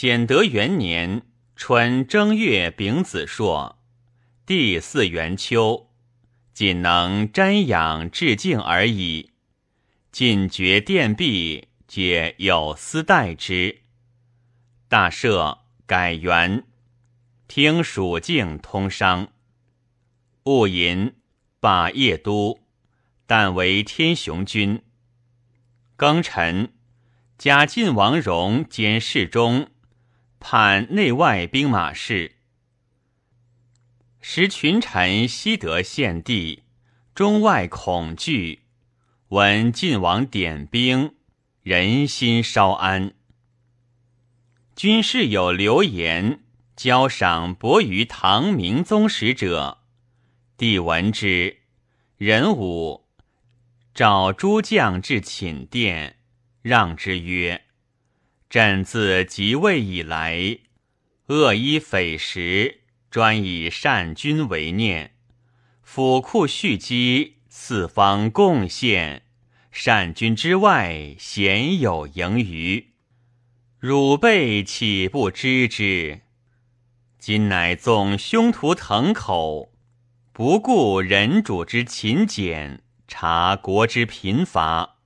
显德元年春正月丙子朔，第四元秋，仅能瞻仰致敬而已。进爵殿壁，皆有司待之。大赦，改元，听蜀境通商。戊寅，罢邺都，但为天雄军。庚辰，加晋王荣兼侍中。判内外兵马事，时群臣悉得献帝，中外恐惧。闻晋王点兵，人心稍安。军士有流言，交赏薄于唐明宗使者，帝闻之，人武召诸将至寝殿，让之曰。朕自即位以来，恶衣匪食，专以善君为念，府库蓄积，四方贡献，善君之外，鲜有盈余。汝辈岂不知之？今乃纵凶徒腾口，不顾人主之勤俭，察国之贫乏。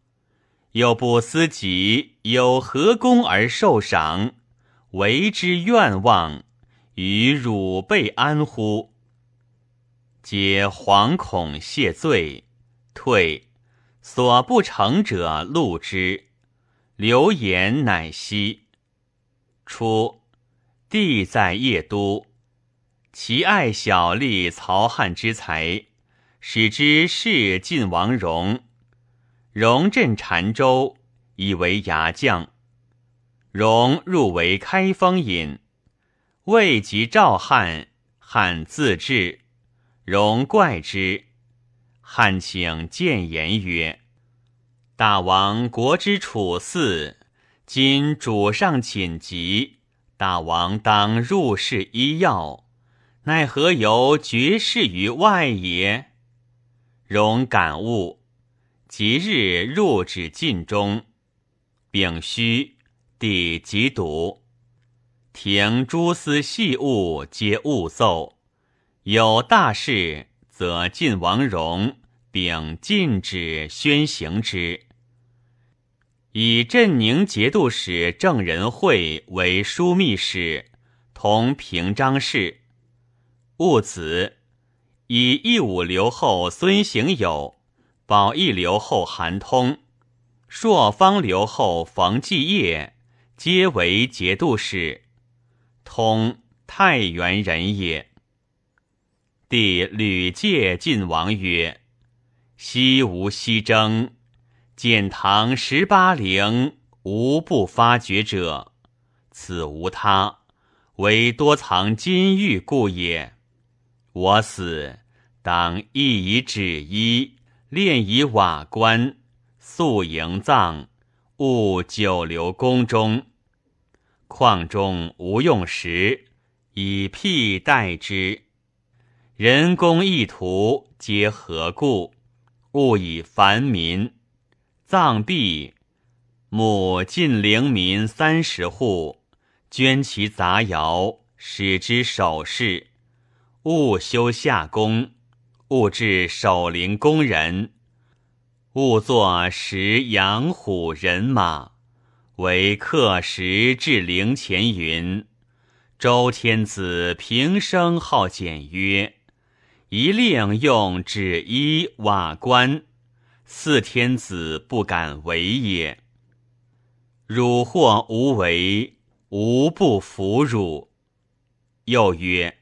又不思己有何功而受赏，为之愿望，与汝辈安乎？皆惶恐谢罪，退。所不成者录之，流言乃息。初，帝在邺都，其爱小吏曹汉之才，使之事晋王荣。荣镇澶州，以为牙将。荣入为开封尹，未及召汉，汉自治。荣怪之，汉请谏言曰：“大王国之处嗣，今主上寝疾，大王当入室医药，奈何由绝世于外也？”荣感悟。即日入旨晋中，丙戌，帝即笃。廷诸司细务皆勿奏，有大事，则晋王荣并禁止宣行之。以镇宁节度使郑仁惠为枢密使，同平章事。戊子，以义武留后孙行友。保义留后韩通，朔方留后冯继业，皆为节度使。通太原人也。帝屡戒晋王曰：“昔无西征，建唐十八陵，无不发掘者。此无他，唯多藏金玉故也。我死，当亦以纸衣。”炼以瓦棺，素营葬，勿久留宫中。况中无用时，以辟代之。人工意图，皆何故？勿以凡民。葬毕，母近陵民三十户，捐其杂肴，使之首饰。勿修下宫。勿置守陵工人，勿作食羊虎人马，为刻石至陵前云：周天子平生好简约，一令用纸衣瓦棺，四天子不敢为也。汝或无为，无不服汝。又曰。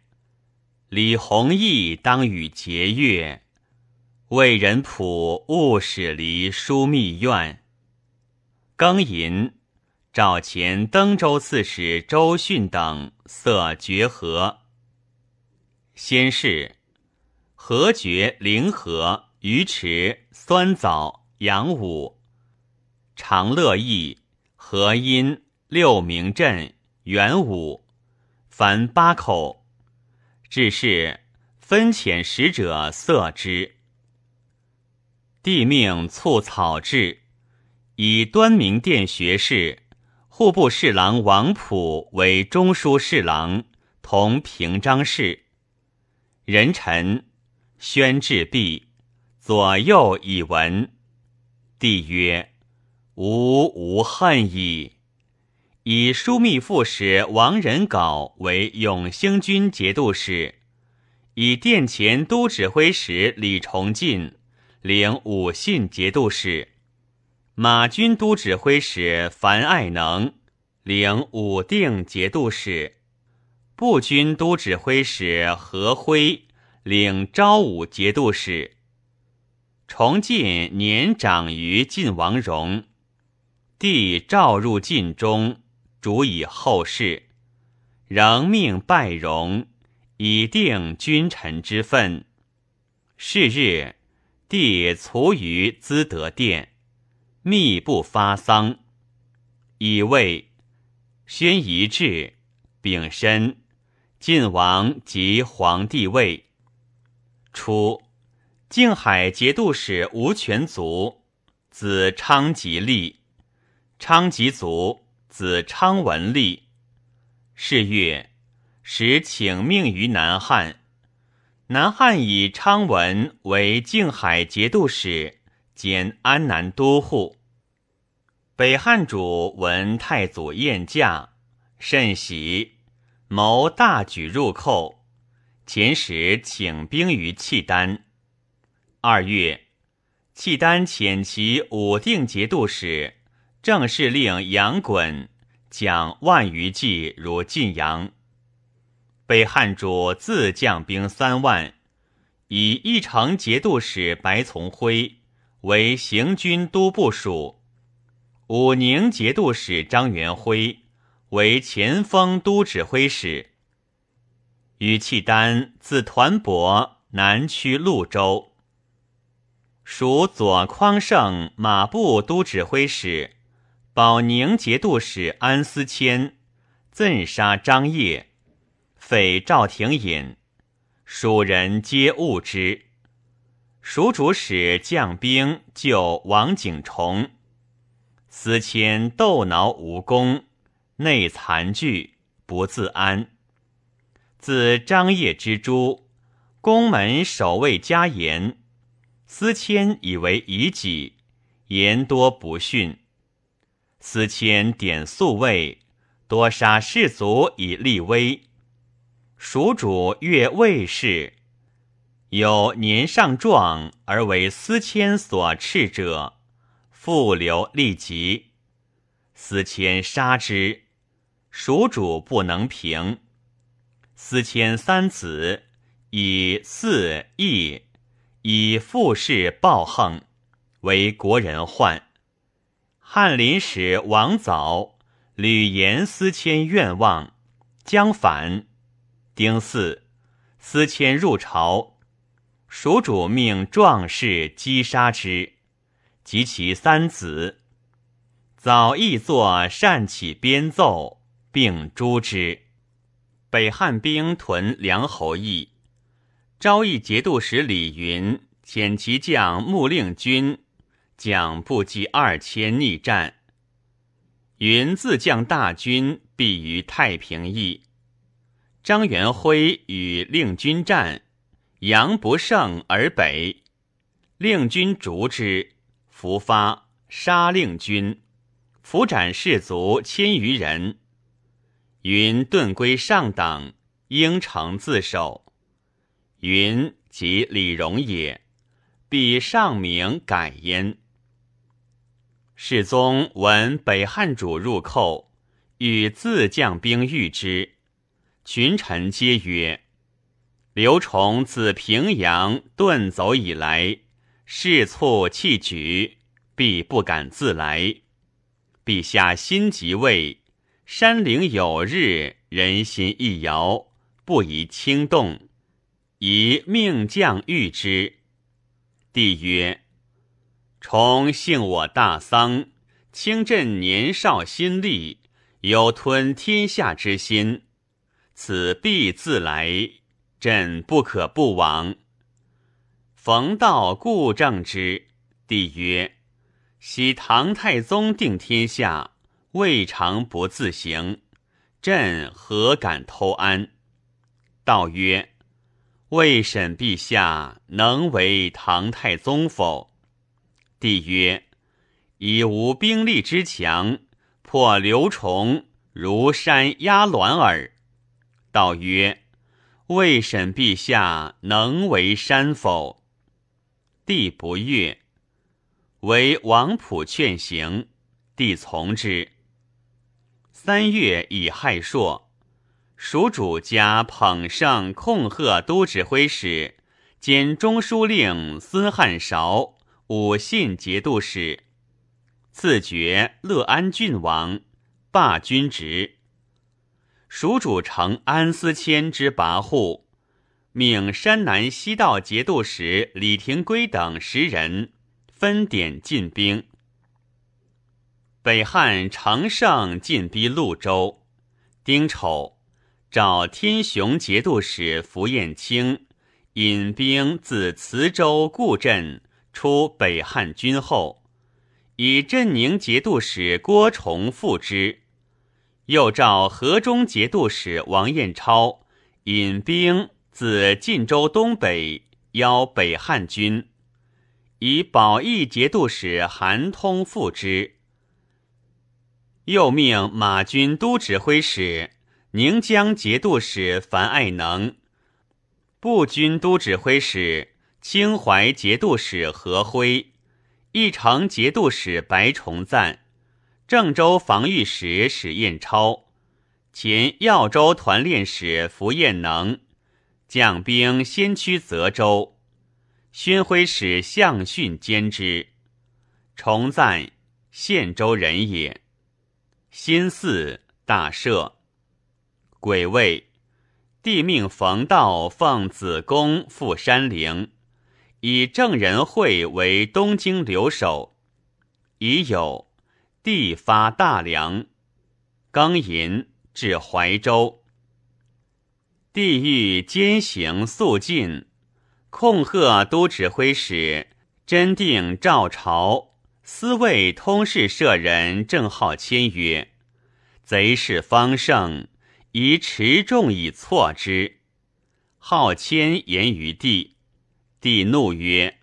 李弘毅当与节钺，魏仁溥勿使离枢密院。庚寅，召前登州刺史周训等色绝和。先是，何绝、灵河、鱼池、酸枣、杨武、长乐邑、河阴、六明镇、元武，凡八口。至是分遣使者色之。帝命促草制，以端明殿学士、户部侍郎王溥为中书侍郎，同平章事。人臣宣至毕，左右以闻。帝曰：“吾无恨矣。”以枢密副使王仁镐为永兴军节度使，以殿前都指挥使李崇进领武信节度使。马军都指挥使樊爱能领武定节度使，步军都指挥使何辉领昭武节度使。崇进年长于晋王荣，帝召入晋中，主以后事，仍命拜荣，以定君臣之分。是日，帝卒于资德殿。密不发丧，以为宣仪志，丙申，晋王即皇帝位。初，靖海节度使吴权卒，子昌吉立；昌吉卒，子昌文立。是月，始请命于南汉。南汉以昌文为静海节度使。兼安南都护。北汉主闻太祖宴驾，甚喜，谋大举入寇。前时请兵于契丹。二月，契丹遣其武定节度使、正式令杨衮将万余骑如晋阳。北汉主自将兵三万，以义城节度使白从辉。为行军都部署，武宁节度使张元辉为前锋都指挥使。与契丹自团泊南区潞州，属左匡胜马步都指挥使、保宁节度使安思谦赠杀张掖，匪赵廷隐，蜀人皆恶之。蜀主使将兵救王景崇，思迁斗挠无功，内残惧，不自安。自张掖之诛，宫门守卫加严，思迁以为遗己，言多不逊。思迁点宿卫，多杀士卒以立威。蜀主越魏氏。有年尚壮而为司迁所斥者，复留立即。司迁杀之，蜀主不能平。司迁三子以四义，以复氏暴横，为国人患。翰林使王藻屡言司迁愿望，将反。丁巳，司迁入朝。蜀主命壮士击杀之，及其三子。早亦作善起编奏，并诛之。北汉兵屯梁侯邑，昭义节度使李云遣其将穆令军将步骑二千逆战。云自将大军避于太平邑。张元辉与令军战。阳不胜而北，令军逐之，伏发杀令军，伏斩士卒千余人。云遁归上党，应城自守。云即李荣也，必上名改焉。世宗闻北汉主入寇，欲自将兵御之，群臣皆曰。刘崇自平阳遁走以来，事促气举，必不敢自来。陛下新即位，山陵有日，人心易摇，不宜轻动，宜命将御之。帝曰：“崇幸我大丧，清朕年少心力，有吞天下之心，此必自来。”朕不可不往。逢道故正之。帝曰：昔唐太宗定天下，未尝不自行，朕何敢偷安？”道曰：“未审陛下能为唐太宗否？”帝曰：“以无兵力之强，破刘崇如山压卵耳。”道曰：“未审陛下能为山否？”帝不悦，为王普劝行，帝从之。三月乙亥朔，蜀主家捧圣控贺都指挥使兼中书令孙汉韶。武信节度使，赐爵乐安郡王，罢军职。蜀主承安思谦之跋扈，命山南西道节度使李廷圭等十人分点进兵。北汉乘胜进逼潞州，丁丑，召天雄节度使符彦卿引兵自磁州固镇。出北汉军后，以镇宁节度使郭崇复之，又召河中节度使王彦超引兵自晋州东北邀北汉军，以保义节度使韩通复之。又命马军都指挥使宁江节度使樊爱能、步军都指挥使。清淮节度使何辉，义城节度使白崇赞，郑州防御使史彦超，前耀州团练使符彦能，将兵先驱泽州，宣徽使向训兼之。崇赞，献州人也。新四大赦。癸未，帝命冯道奉子公赴山陵。以郑仁惠为东京留守，已有地发大梁，庚寅至怀州，地狱兼行肃进，控贺都指挥使真定赵朝司卫通事舍人郑浩谦曰：“贼势方盛，宜持重以挫之。”浩谦言于帝。帝怒曰：“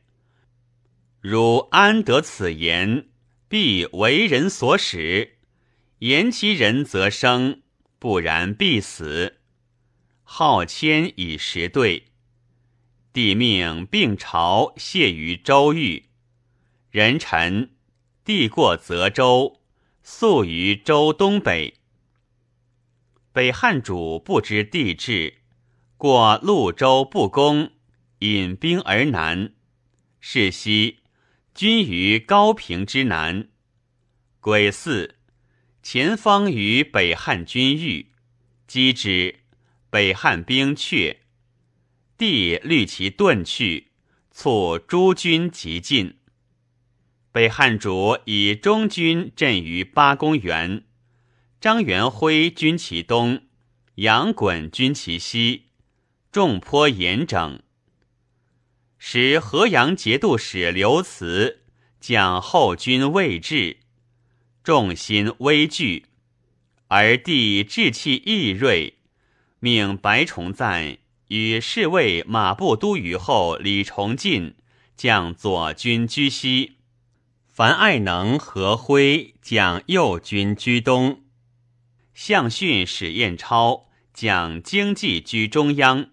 汝安得此言？必为人所使。言其人则生，不然必死。”号迁以实对。帝命并朝谢于周狱。人臣，帝过泽州，宿于州东北。北汉主不知帝制，过潞州不攻。引兵而南，是夕，军于高平之南。癸巳，前方与北汉军遇，击之，北汉兵却。帝虑其遁去，促诸军急进。北汉主以中军镇于八公园，张元辉军其东，杨衮军其西，众颇严整。使河阳节度使刘慈将后军未至，众心危惧，而帝志气毅锐，命白崇赞与侍卫马步都虞候李崇进将左军居西，樊爱能、何辉将右军居东，向训史彦超将经济居中央。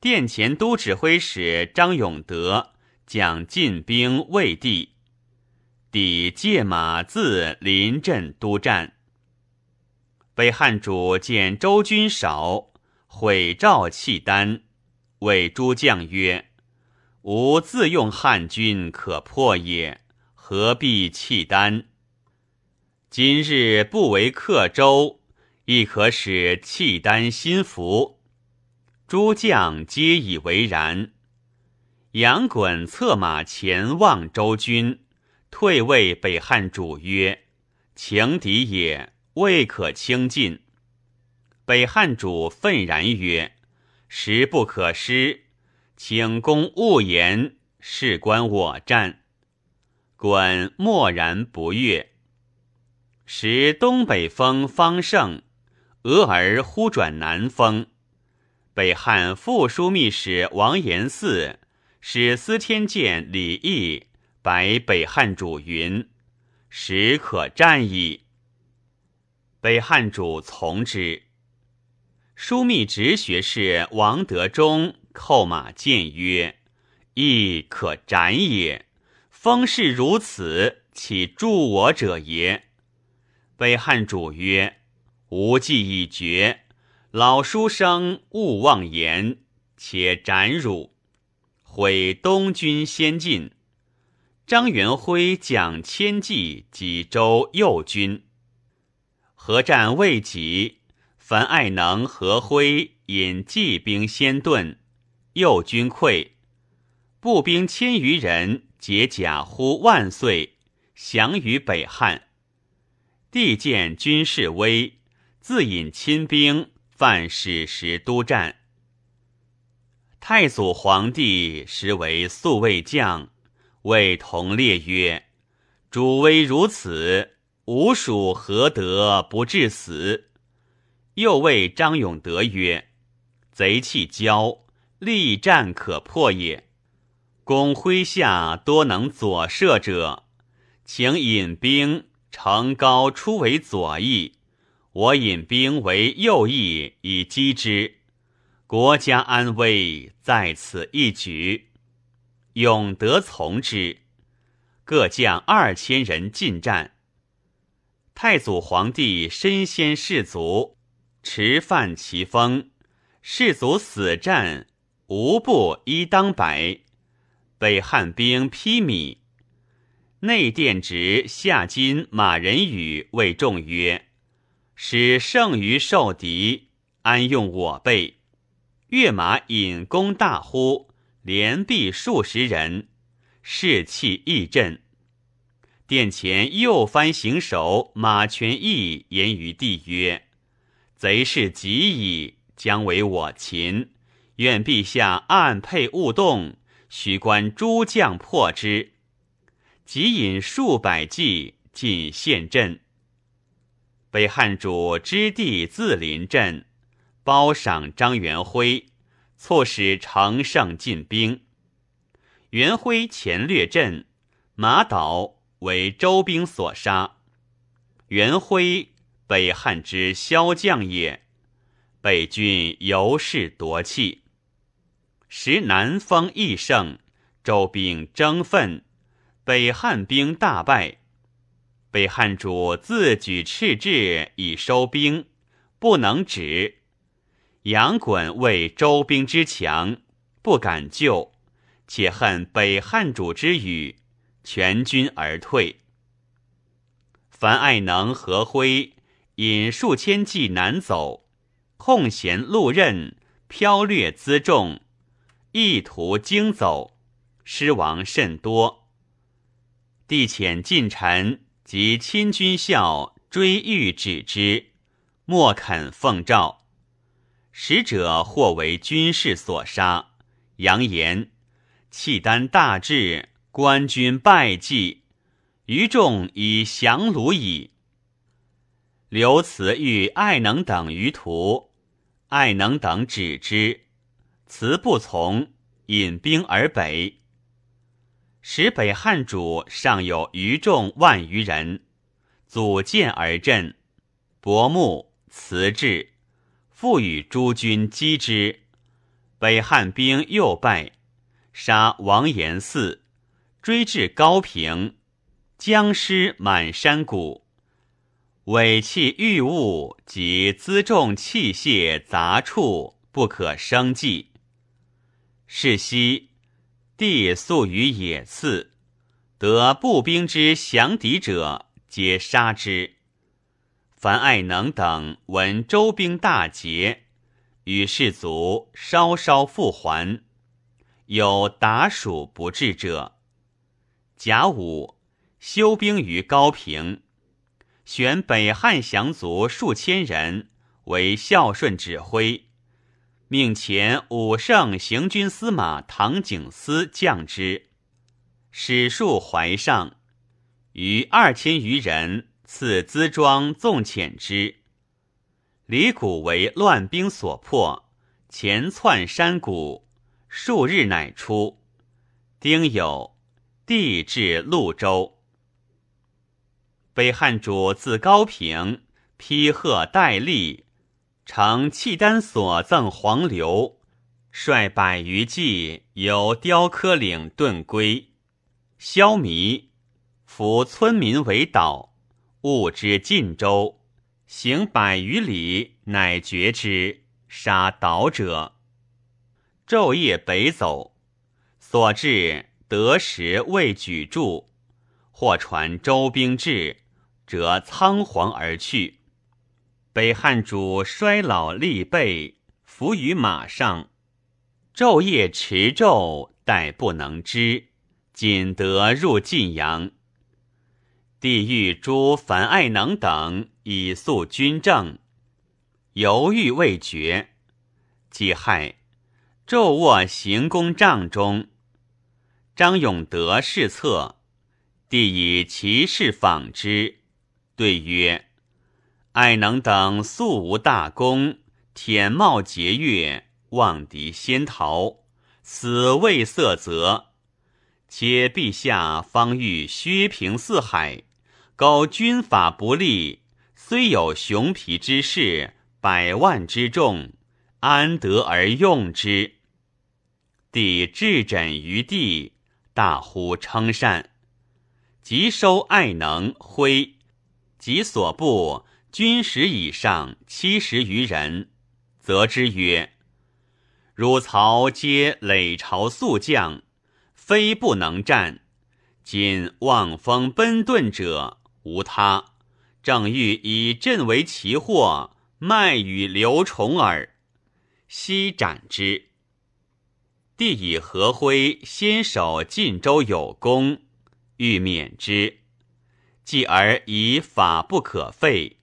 殿前都指挥使张永德将进兵魏地，抵借马自临阵督战。北汉主见周军少，毁赵契丹，谓诸将曰：“吾自用汉军可破也，何必契丹？今日不为克周，亦可使契丹心服。”诸将皆以为然。杨衮策马前望周军，退谓北汉主曰：“情敌也，未可轻进。”北汉主愤然曰：“时不可失，请公勿言，事关我战。”衮默然不悦。时东北风方盛，俄而忽转南风。北汉副枢密使王延嗣使司天监李毅白北汉主云：“时可战矣。”北汉主从之。枢密直学士王德忠叩马谏曰：“亦可斩也。风势如此，岂助我者也？”北汉主曰：“吾计已决。”老书生勿妄言，且斩汝，毁东军先进。张元辉将千骑济州右军，合战未及，樊爱能、何辉引骑兵先遁，右军溃，步兵千余人解甲呼万岁，降于北汉。帝见军势危，自引亲兵。犯史实督战，太祖皇帝实为宿卫将，谓同列曰：“主威如此，吾属何得不至死？”又谓张永德曰：“贼气骄，力战可破也。公麾下多能左射者，请引兵乘高出为左翼。”我引兵为右翼以击之，国家安危在此一举。永德从之，各将二千人进战。太祖皇帝身先士卒，持犯其锋，士卒死战，无不一当百。北汉兵披靡，内殿直下金马仁宇谓众曰。使胜于受敌，安用我辈？跃马引弓大呼，连毙数十人，士气亦振。殿前右藩行首马全义言于帝曰：“贼势急矣，将为我擒。愿陛下暗配勿动，须观诸将破之。”即引数百骑进陷阵。北汉主知地自临阵，褒赏张元辉，促使乘胜进兵。元辉前略阵，马岛为周兵所杀。元辉，北汉之骁将也。北军由是夺气。时南风亦盛，周兵争奋，北汉兵大败。北汉主自举赤志以收兵，不能止。杨衮为周兵之强，不敢救，且恨北汉主之语，全军而退。樊爱能、何辉引数千骑南走，空闲路任，飘掠辎重，意图惊走，失亡甚多。帝遣近臣。及亲军校追欲止之，莫肯奉诏。使者或为军士所杀，扬言契丹大至，官军败绩，余众已降虏矣。刘慈欲爱能等于途，爱能等止之，慈不从，引兵而北。使北汉主尚有余众万余人，组建而阵，薄暮辞至，复与诸军击之。北汉兵又败，杀王延嗣，追至高平，僵尸满山谷，尾弃玉物及辎重器械杂处，不可生计。是夕。帝宿于野次，得步兵之降敌者，皆杀之。樊爱能等闻周兵大捷，与士卒稍稍复还，有达蜀不至者。甲午，休兵于高平，选北汉降卒数千人为孝顺指挥。命前武圣行军司马唐景思降之，史数怀上，余二千余人赐辎装纵遣之。李谷为乱兵所破，前窜山谷，数日乃出。丁酉，帝至潞州。北汉主自高平，披贺戴笠，乘契丹所赠黄流，率百余骑由雕刻岭遁归。消弭，扶村民为岛，误之晋州，行百余里，乃绝之，杀岛者。昼夜北走，所至得时未举住，或传周兵至。则仓皇而去。北汉主衰老力背，伏于马上，昼夜持昼，待不能支，仅得入晋阳。帝欲诛樊爱能等以肃军政，犹豫未决。己亥，昼卧行宫帐中，张永德侍侧，帝以骑士访之。对曰：“爱能等素无大功，舔冒劫越，望敌先逃，死未色泽。且陛下方欲削平四海，苟军法不利，虽有熊皮之士，百万之众，安得而用之？”帝置枕于地，大呼称善，即收爱能挥，即所部军十以上七十余人，则之曰：“汝曹皆累朝宿将，非不能战。今望风奔遁者无他，正欲以朕为其祸，卖与刘崇耳。悉斩之。”帝以何辉先守晋州有功，欲免之。继而以法不可废，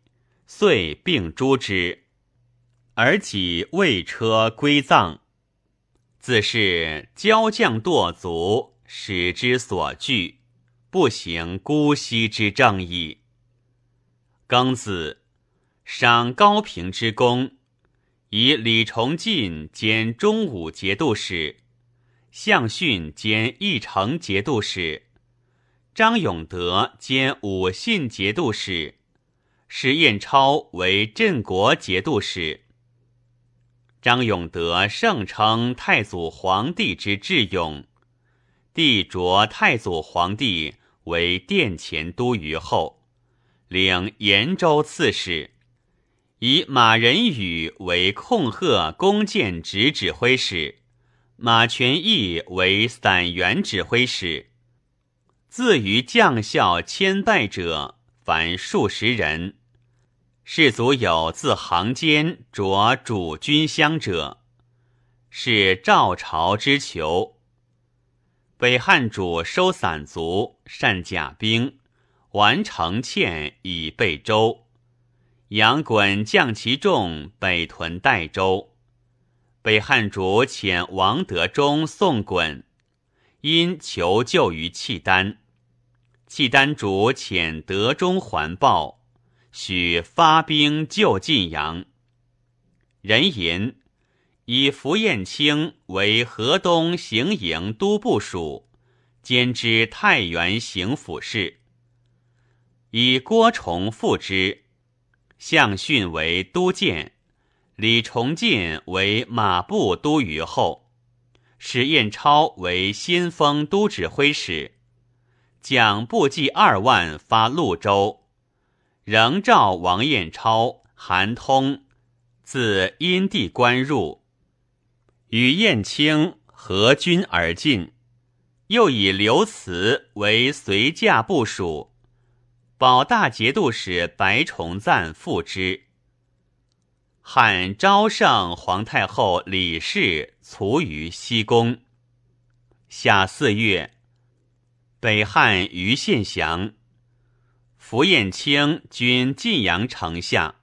遂并诛之，而己未车归葬。自是骄将堕卒，使之所惧，不行姑息之正义。庚子，赏高平之功，以李崇进兼中武节度使，向训兼义城节度使。张永德兼武信节度使，使彦超为镇国节度使。张永德盛称太祖皇帝之智勇，帝擢太祖皇帝为殿前都虞候，领延州刺史，以马仁宇为控贺弓箭直指挥使，马全义为散员指挥使。自于将校千拜者，凡数十人。士卒有自行间着主军相者，是赵朝之囚。北汉主收散卒，善甲兵，完成堑以备周。杨衮将其众北屯代州。北汉主遣王德忠送衮，因求救于契丹。契丹主遣德中还报，许发兵救晋阳。人言以符彦卿为河东行营都部署，兼知太原行府事。以郭崇复之，向训为都监，李崇进为马步都虞候，使彦超为先锋都指挥使。将部骑二万发潞州，仍召王彦超、韩通自阴地关入，与燕青合军而进。又以刘慈为随驾部署，保大节度使白崇赞复之。汉昭圣皇太后李氏卒于西宫。夏四月。北汉于献降，符彦卿军晋阳城下，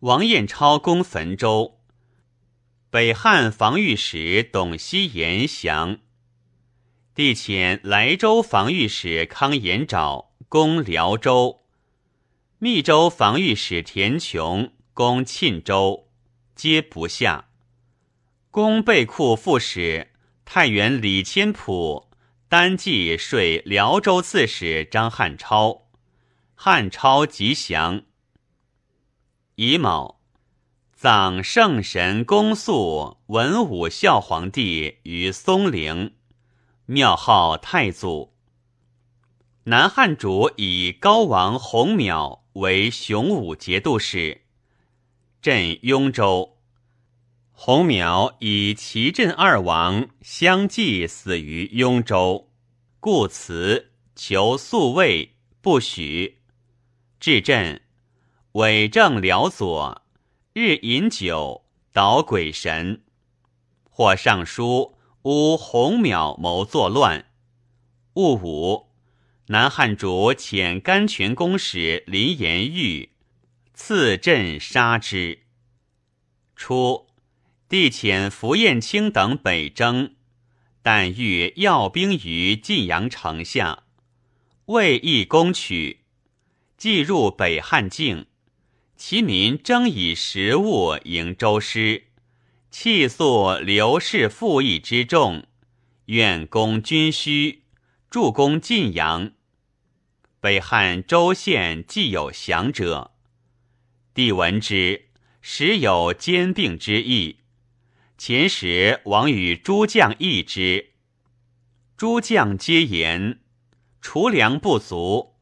王彦超攻汾州。北汉防御使董希言降，帝遣莱州防御使康延沼攻辽州，密州防御使田琼攻沁州，皆不下。攻备库副使太原李千甫单骑说辽州刺史张汉超，汉超即降。乙卯，葬圣神公肃文武孝皇帝于松陵，庙号太祖。南汉主以高王弘淼。为雄武节度使，镇雍州。洪苗以齐镇二王相继死于雍州，故辞求宿卫不许。至镇，伪证辽左，日饮酒，捣鬼神。或上书诬洪淼谋作乱。戊午。南汉主遣甘泉公使林延玉刺阵杀之。初，帝遣符彦卿等北征，但欲要兵于晋阳城下，未易攻取，既入北汉境，其民争以食物迎周师，气诉刘氏赋役之众，愿攻军需，助攻晋阳。北汉州县既有降者，帝闻之，时有兼并之意。前时王与诸将议之，诸将皆言储粮不足，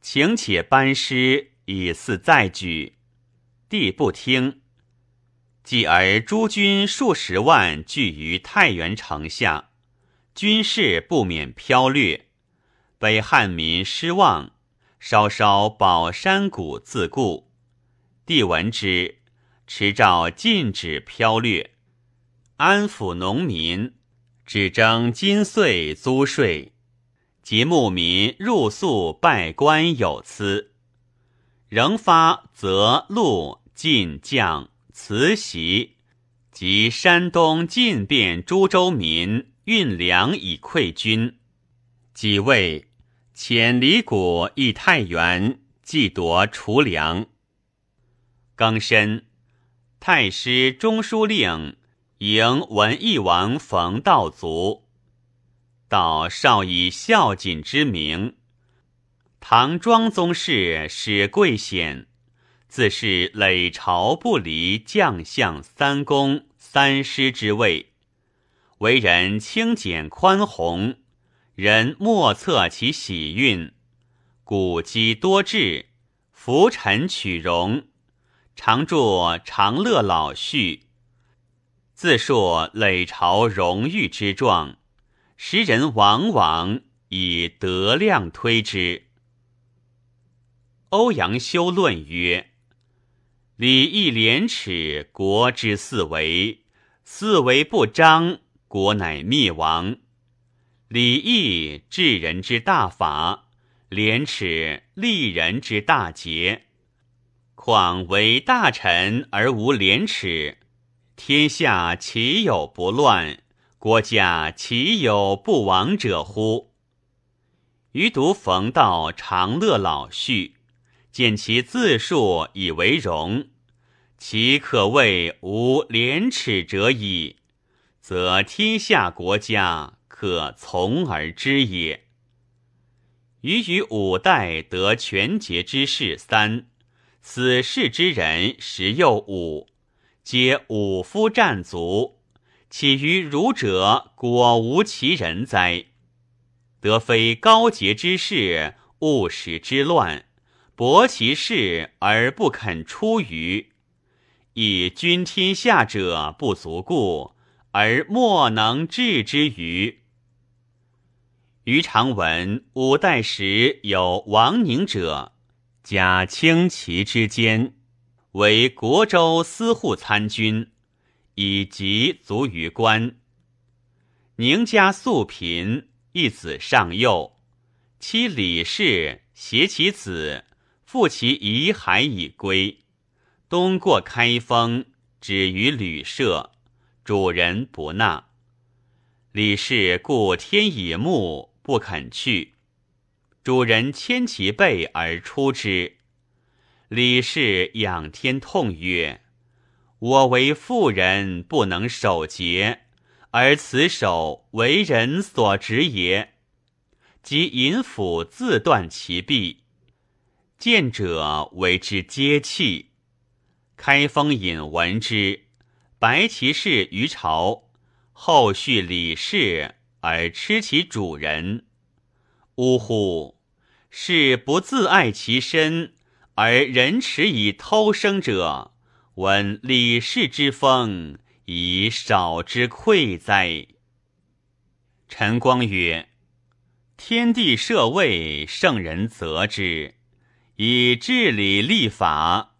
请且班师以俟再举。帝不听。继而诸军数十万聚于太原城下，军事不免飘掠。北汉民失望，稍稍保山谷自固。帝闻之，持诏禁止飘掠，安抚农民，只征金岁租税，及牧民入宿拜官有司，仍发则路进将慈袭，及山东进便诸州民运粮以馈军。几位遣李谷诣太原，既夺储粮。庚申，太师中书令迎文义王冯道卒，道少以孝谨之名。唐庄宗室史贵显，自是累朝不离将相三公三师之位，为人清简宽宏。人莫测其喜运，古积多智，浮沉取容，常著长乐老序，自述累朝荣誉之状，时人往往以德量推之。欧阳修论曰：“礼义廉耻，国之四维；四维不张，国乃灭亡。”礼义治人之大法，廉耻利人之大节。况为大臣而无廉耻，天下岂有不乱？国家岂有不亡者乎？余独逢道长乐老序，见其自述以为荣，其可谓无廉耻者矣，则天下国家。可从而知也。余于五代得权节之士三，死士之人十又五，皆武夫战卒，岂于儒者果无其人哉？得非高洁之士，务使之乱，博其事而不肯出于，以君天下者不足故，而莫能治之于。余常闻五代时有王宁者，假轻骑之间，为国州司户参军，以及卒于官。宁家素贫，一子尚幼，妻李氏携其子，复其遗骸以归。东过开封，止于旅社，主人不纳。李氏故天以木。不肯去，主人牵其背而出之，李氏仰天痛曰：“我为妇人，不能守节，而此守为人所执也。”即引斧自断其臂，见者为之皆泣。开封尹闻之，白其事于朝，后续李氏而吃其主人。呜呼！是不自爱其身，而人耻以偷生者，闻李氏之风，以少之愧哉？陈光曰。天地设位，圣人择之，以治理立法。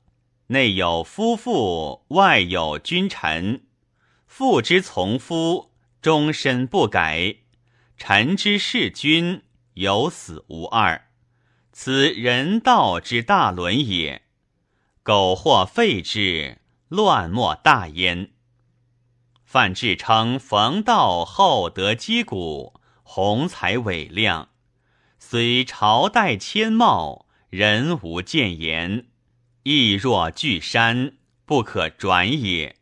内有夫妇，外有君臣。父之从夫，终身不改；臣之事君，有死无二。此人道之大伦也。苟或废之，乱莫大焉。范志称冯道厚德积谷。宏才伟亮，虽朝代千茂，人无谏言，亦若巨山，不可转也。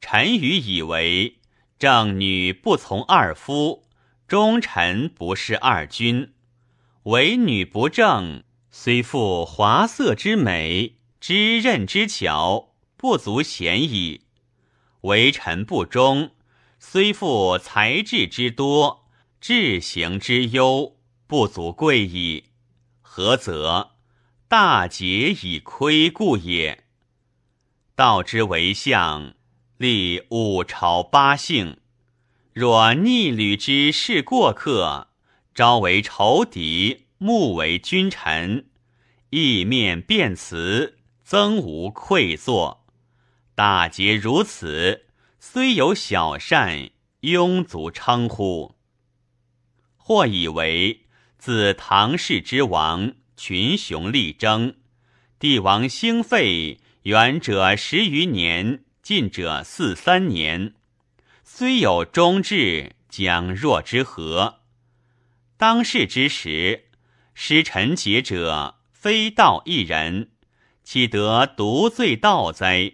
臣愚以为，正女不从二夫，忠臣不是二君。为女不正，虽负华色之美，知任之巧，不足贤矣；为臣不忠，虽负才智之多。志行之忧不足贵矣，何则？大节以亏故也。道之为相，立五朝八姓。若逆旅之事过客，朝为仇敌，暮为君臣，意面辩辞，曾无愧作。大节如此，虽有小善，庸足称乎？或以为自唐氏之亡，群雄力争，帝王兴废，远者十余年，近者四三年。虽有忠志，将若之何？当世之时，失臣节者非道一人，岂得独罪道哉？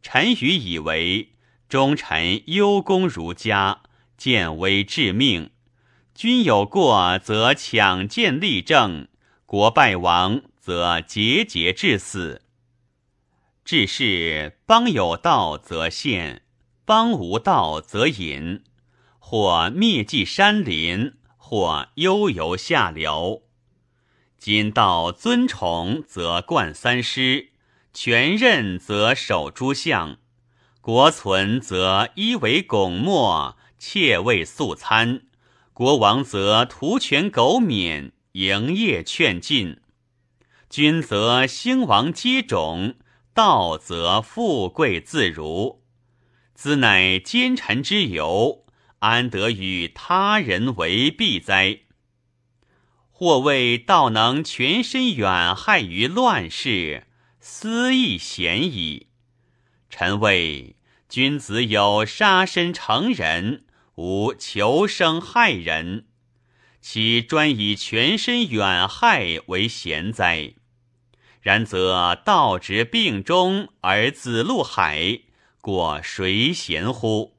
臣愚以为忠臣忧功如家，见危致命。君有过，则抢剑立正；国败亡，则节节致死。治世邦有道则宪，邦无道则隐。或灭迹山林，或悠游下流。今道尊崇，则冠三师；权任则守诸相；国存，则一为拱墨，窃为素餐。国王则图权苟免，营业劝进；君则兴亡皆种，道则富贵自如。兹乃奸臣之由，安得与他人为弊哉？或谓道能全身远害于乱世，私亦贤矣。臣谓君子有杀身成仁。无求生害人，其专以全身远害为贤哉？然则道直病中而子路海，过谁贤乎？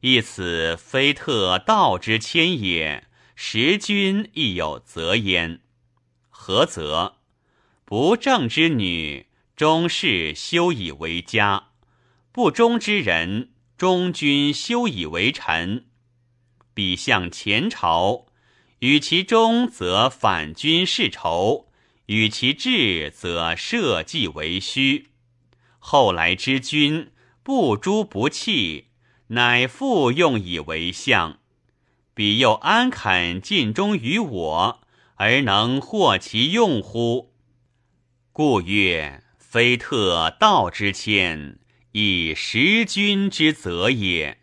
亦此非特道之谦也，时君亦有责焉。何则？不正之女，终是修以为家；不忠之人。忠君修以为臣，彼向前朝，与其忠则反君事仇，与其智则社稷为虚。后来之君不诛不弃，乃复用以为相。彼又安肯尽忠于我，而能获其用乎？故曰：非特道之谦。以时君之责也。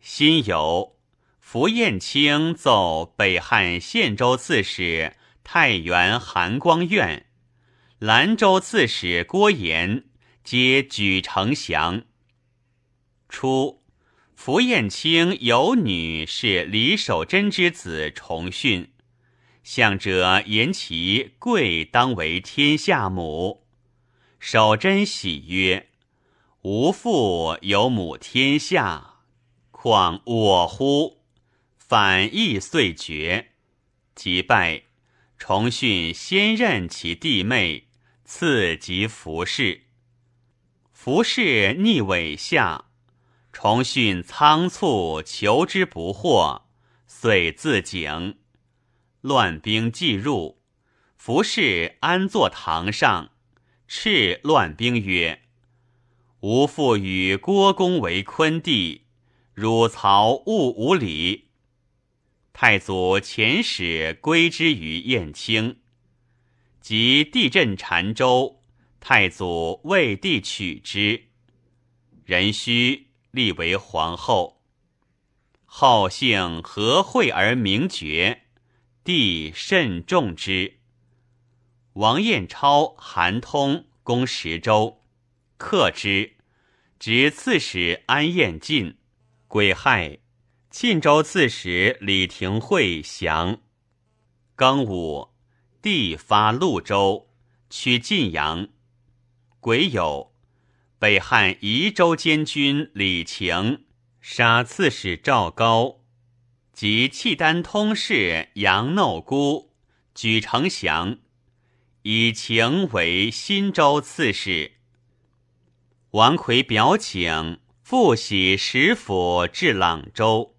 心有，符彦卿奏北汉献州刺史太原韩光愿、兰州刺史郭延皆举城降。初，符彦卿有女是李守贞之子重训，向者言其贵当为天下母，守贞喜曰：“吾父有母天下，况我乎？”反意遂绝。即拜，重训先任其弟妹，次及服侍。服侍逆尾下，重训仓促求之不获，遂自警。乱兵既入，服侍安坐堂上，斥乱兵曰：“吾父与郭公为昆弟，汝曹勿无礼。”太祖遣使归之于燕青，及地震澶州，太祖为帝取之，壬戌立为皇后。后姓何惠而名绝。帝甚重之。王彦超、韩通攻石州，克之，执刺史安彦进。癸亥，沁州刺史李廷惠降。庚午，帝发潞州，取晋阳。癸酉，北汉宜州监军李晴杀刺史赵高。及契丹通事杨耨姑举城降，以情为新州刺史。王魁表请复徙石府至朗州。